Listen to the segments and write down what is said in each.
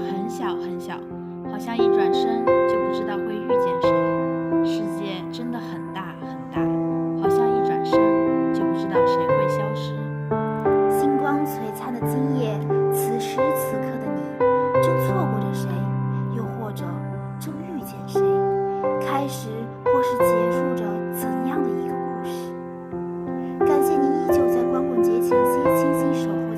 很小很小，好像一转身就不知道会遇见谁。世界真的很大很大，好像一转身就不知道谁会消失。星光璀璨的今夜，此时此刻的你，正错过着谁，又或者正遇见谁？开始或是结束着怎样的一个故事？感谢您依旧在光棍节前夕倾心守候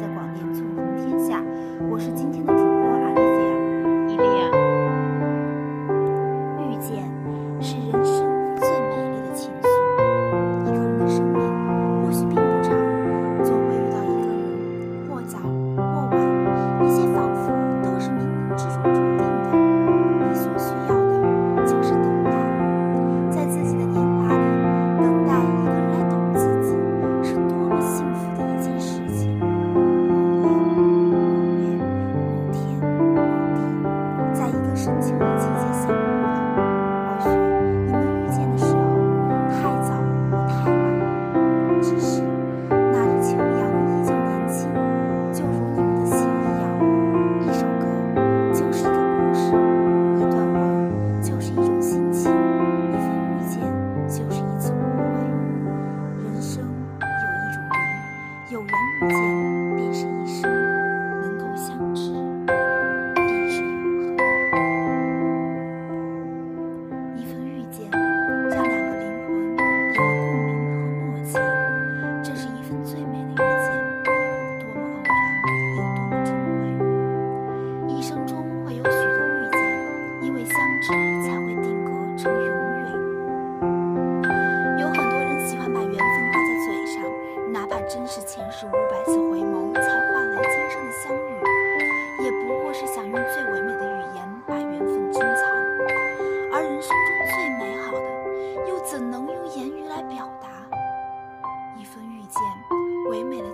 遇见便是一生，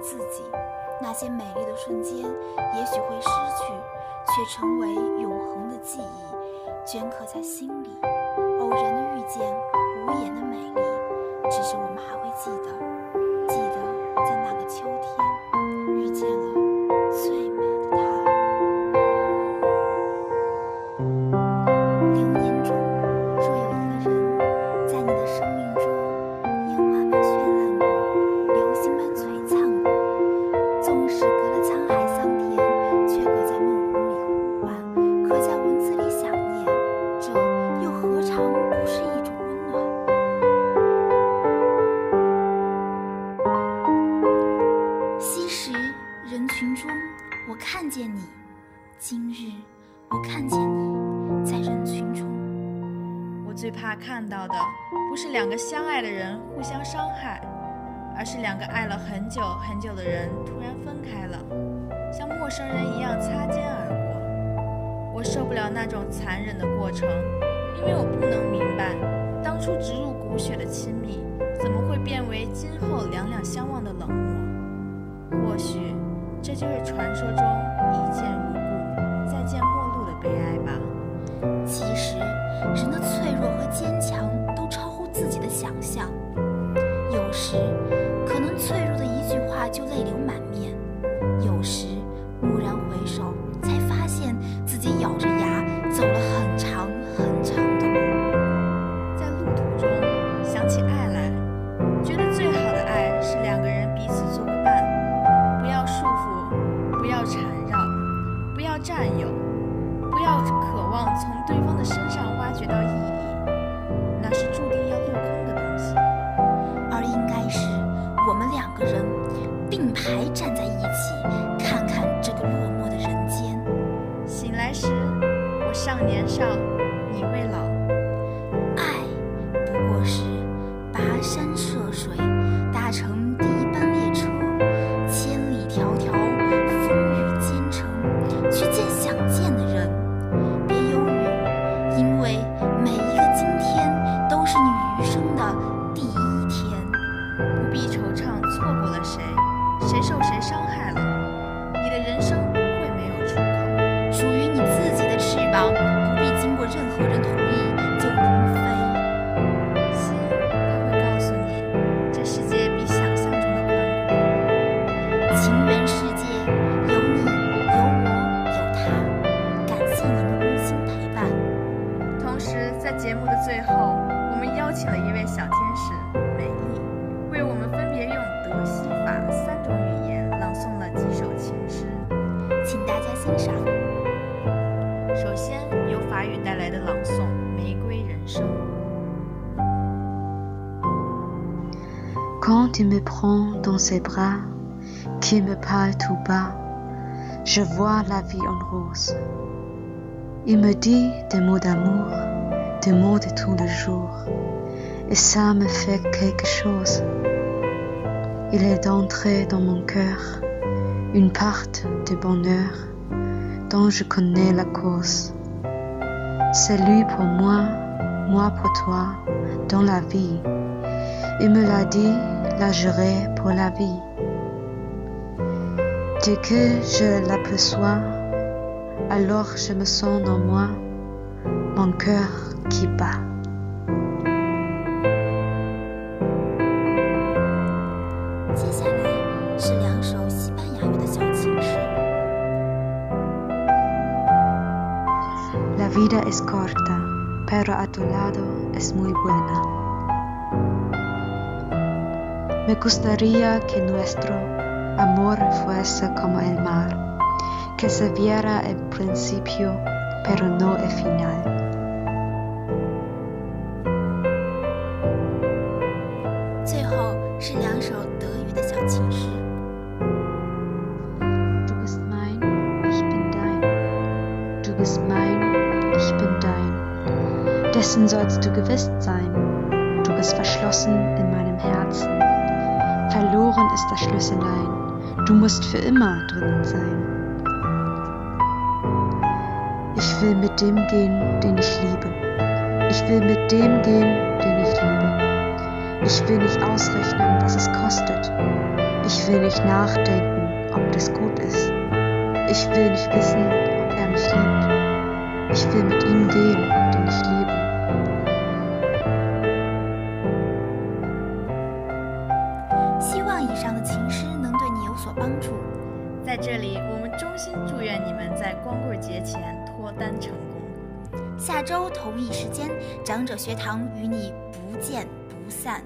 自己。那些美丽的瞬间，也许会失去，却成为永恒的记忆，镌刻在心里。偶然的遇见，无言的美丽，只是我们还会记得，记得在那个秋天我看见你；今日我看见你，在人群中。我最怕看到的不是两个相爱的人互相伤害，而是两个爱了很久很久的人突然分开了，像陌生人一样擦肩而过。我受不了那种残忍的过程，因为我不能明白，当初植入骨血的亲密，怎么会变为今后两两相望的冷漠？或许，这就是传说中一见如故，再见陌路的悲哀吧。其实，人的脆弱和坚强都超乎自己的想象。有时，可能脆弱的一句话就泪流满面；有时，蓦然回首，少，你未老。爱不过是跋山涉水，搭乘第一班列车，千里迢迢，风雨兼程，去见想见的人。别忧郁，因为每一个今天都是你余生的第一天。不必惆怅错过了谁，谁受谁伤害了，情缘世界有你有我有他，感谢您的温馨陪伴。同时，在节目的最后，我们邀请了一位小天使美丽，为我们分别用德、西、法三种语言朗诵了几首情诗，请大家欣赏。首先由法语带来的朗诵《玫瑰人生》。Quand il me prend dans ses bras qui me parle tout bas, je vois la vie en rose. Il me dit des mots d'amour, des mots de tous les jours, et ça me fait quelque chose. Il est entré dans mon cœur une part de bonheur dont je connais la cause. C'est lui pour moi, moi pour toi, dans la vie. Il me l'a dit, la juré pour la vie. Dès que je l'aperçois, alors je me sens en moi mon cœur qui bat. La vida es corta, pero a tu lado es muy buena. Me gustaría que nuestro amor fuese como el mar, que se viera el principio, pero no el final. Du bist mein, ich bin dein. Du bist mein, ich bin dein. Dessen sollst du gewiss sein. Du bist verschlossen in meinem Herzen. Verloren ist das Schlüssellein. Du musst für immer drinnen sein. Ich will mit dem gehen, den ich liebe. Ich will mit dem gehen, den ich liebe. Ich will nicht ausrechnen, was es kostet. Ich will nicht nachdenken, ob das gut ist. Ich will nicht wissen, ob er mich liebt. Ich will mit ihm gehen, den ich liebe. 希望以上的情诗能对你有 帮助。在这里，我们衷心祝愿你们在光棍节前脱单成功。下周同一时间，长者学堂与你不见不散。